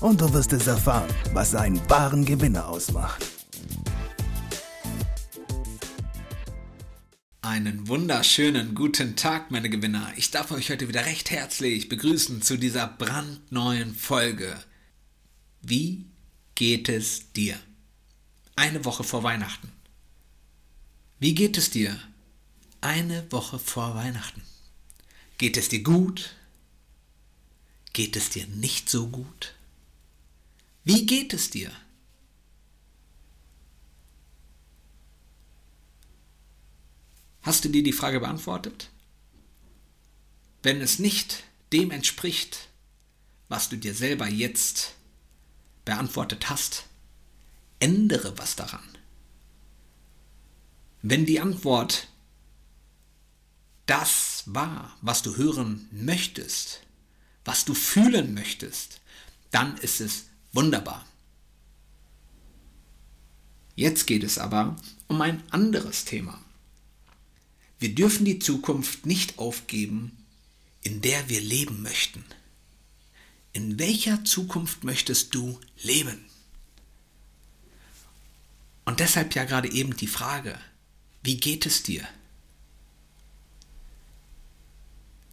und du wirst es erfahren, was einen wahren Gewinner ausmacht. Einen wunderschönen guten Tag, meine Gewinner. Ich darf euch heute wieder recht herzlich begrüßen zu dieser brandneuen Folge. Wie geht es dir? Eine Woche vor Weihnachten. Wie geht es dir? Eine Woche vor Weihnachten. Geht es dir gut? Geht es dir nicht so gut? Wie geht es dir? Hast du dir die Frage beantwortet? Wenn es nicht dem entspricht, was du dir selber jetzt beantwortet hast, ändere was daran. Wenn die Antwort das war, was du hören möchtest, was du fühlen möchtest, dann ist es wunderbar. Jetzt geht es aber um ein anderes Thema. Wir dürfen die Zukunft nicht aufgeben, in der wir leben möchten. In welcher Zukunft möchtest du leben? Und deshalb ja gerade eben die Frage, wie geht es dir?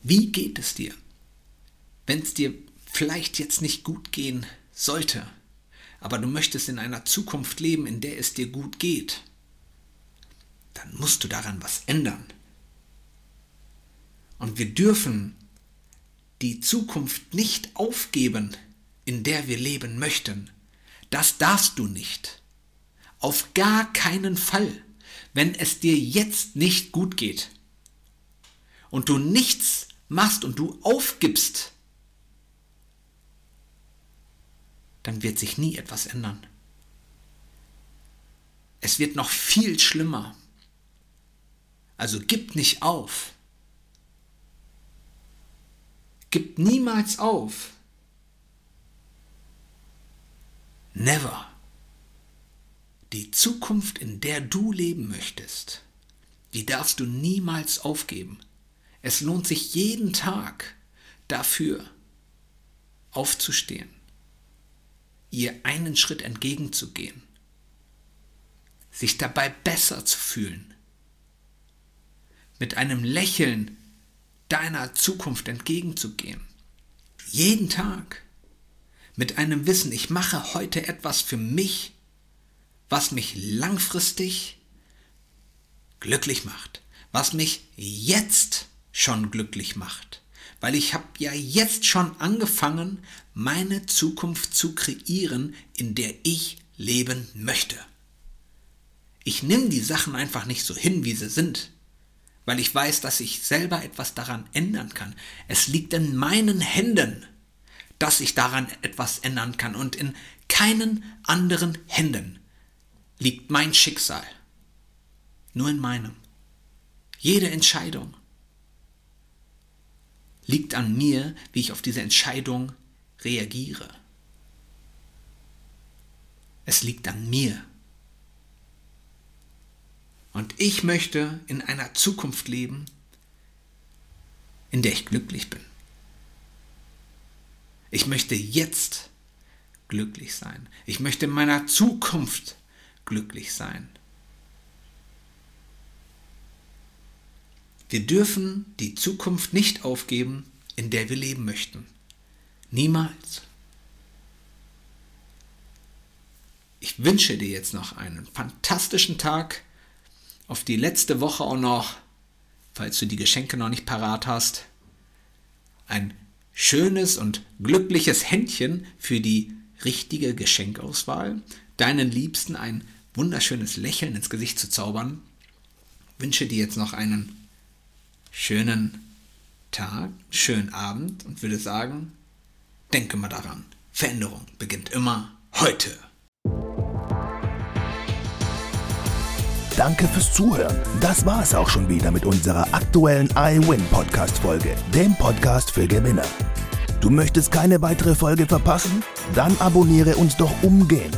Wie geht es dir? Wenn es dir vielleicht jetzt nicht gut gehen sollte, aber du möchtest in einer Zukunft leben, in der es dir gut geht, dann musst du daran was ändern. Und wir dürfen die Zukunft nicht aufgeben, in der wir leben möchten. Das darfst du nicht. Auf gar keinen Fall, wenn es dir jetzt nicht gut geht und du nichts machst und du aufgibst, dann wird sich nie etwas ändern. Es wird noch viel schlimmer. Also gib nicht auf. Gib niemals auf. Never. Die Zukunft, in der du leben möchtest, die darfst du niemals aufgeben. Es lohnt sich jeden Tag dafür aufzustehen, ihr einen Schritt entgegenzugehen, sich dabei besser zu fühlen, mit einem Lächeln deiner Zukunft entgegenzugehen. Jeden Tag. Mit einem Wissen, ich mache heute etwas für mich, was mich langfristig glücklich macht, was mich jetzt schon glücklich macht, weil ich habe ja jetzt schon angefangen, meine Zukunft zu kreieren, in der ich leben möchte. Ich nehme die Sachen einfach nicht so hin, wie sie sind, weil ich weiß, dass ich selber etwas daran ändern kann. Es liegt in meinen Händen, dass ich daran etwas ändern kann und in keinen anderen Händen liegt mein Schicksal. Nur in meinem. Jede Entscheidung liegt an mir, wie ich auf diese Entscheidung reagiere. Es liegt an mir. Und ich möchte in einer Zukunft leben, in der ich glücklich bin. Ich möchte jetzt glücklich sein. Ich möchte in meiner Zukunft glücklich sein. Wir dürfen die Zukunft nicht aufgeben, in der wir leben möchten. Niemals. Ich wünsche dir jetzt noch einen fantastischen Tag auf die letzte Woche auch noch, falls du die Geschenke noch nicht parat hast, ein schönes und glückliches Händchen für die richtige Geschenkauswahl, deinen Liebsten ein wunderschönes Lächeln ins Gesicht zu zaubern. Wünsche dir jetzt noch einen schönen Tag, schönen Abend und würde sagen, denke mal daran, Veränderung beginnt immer heute. Danke fürs Zuhören. Das war es auch schon wieder mit unserer aktuellen iWin Podcast Folge, dem Podcast für Gewinner. Du möchtest keine weitere Folge verpassen? Dann abonniere uns doch umgehend.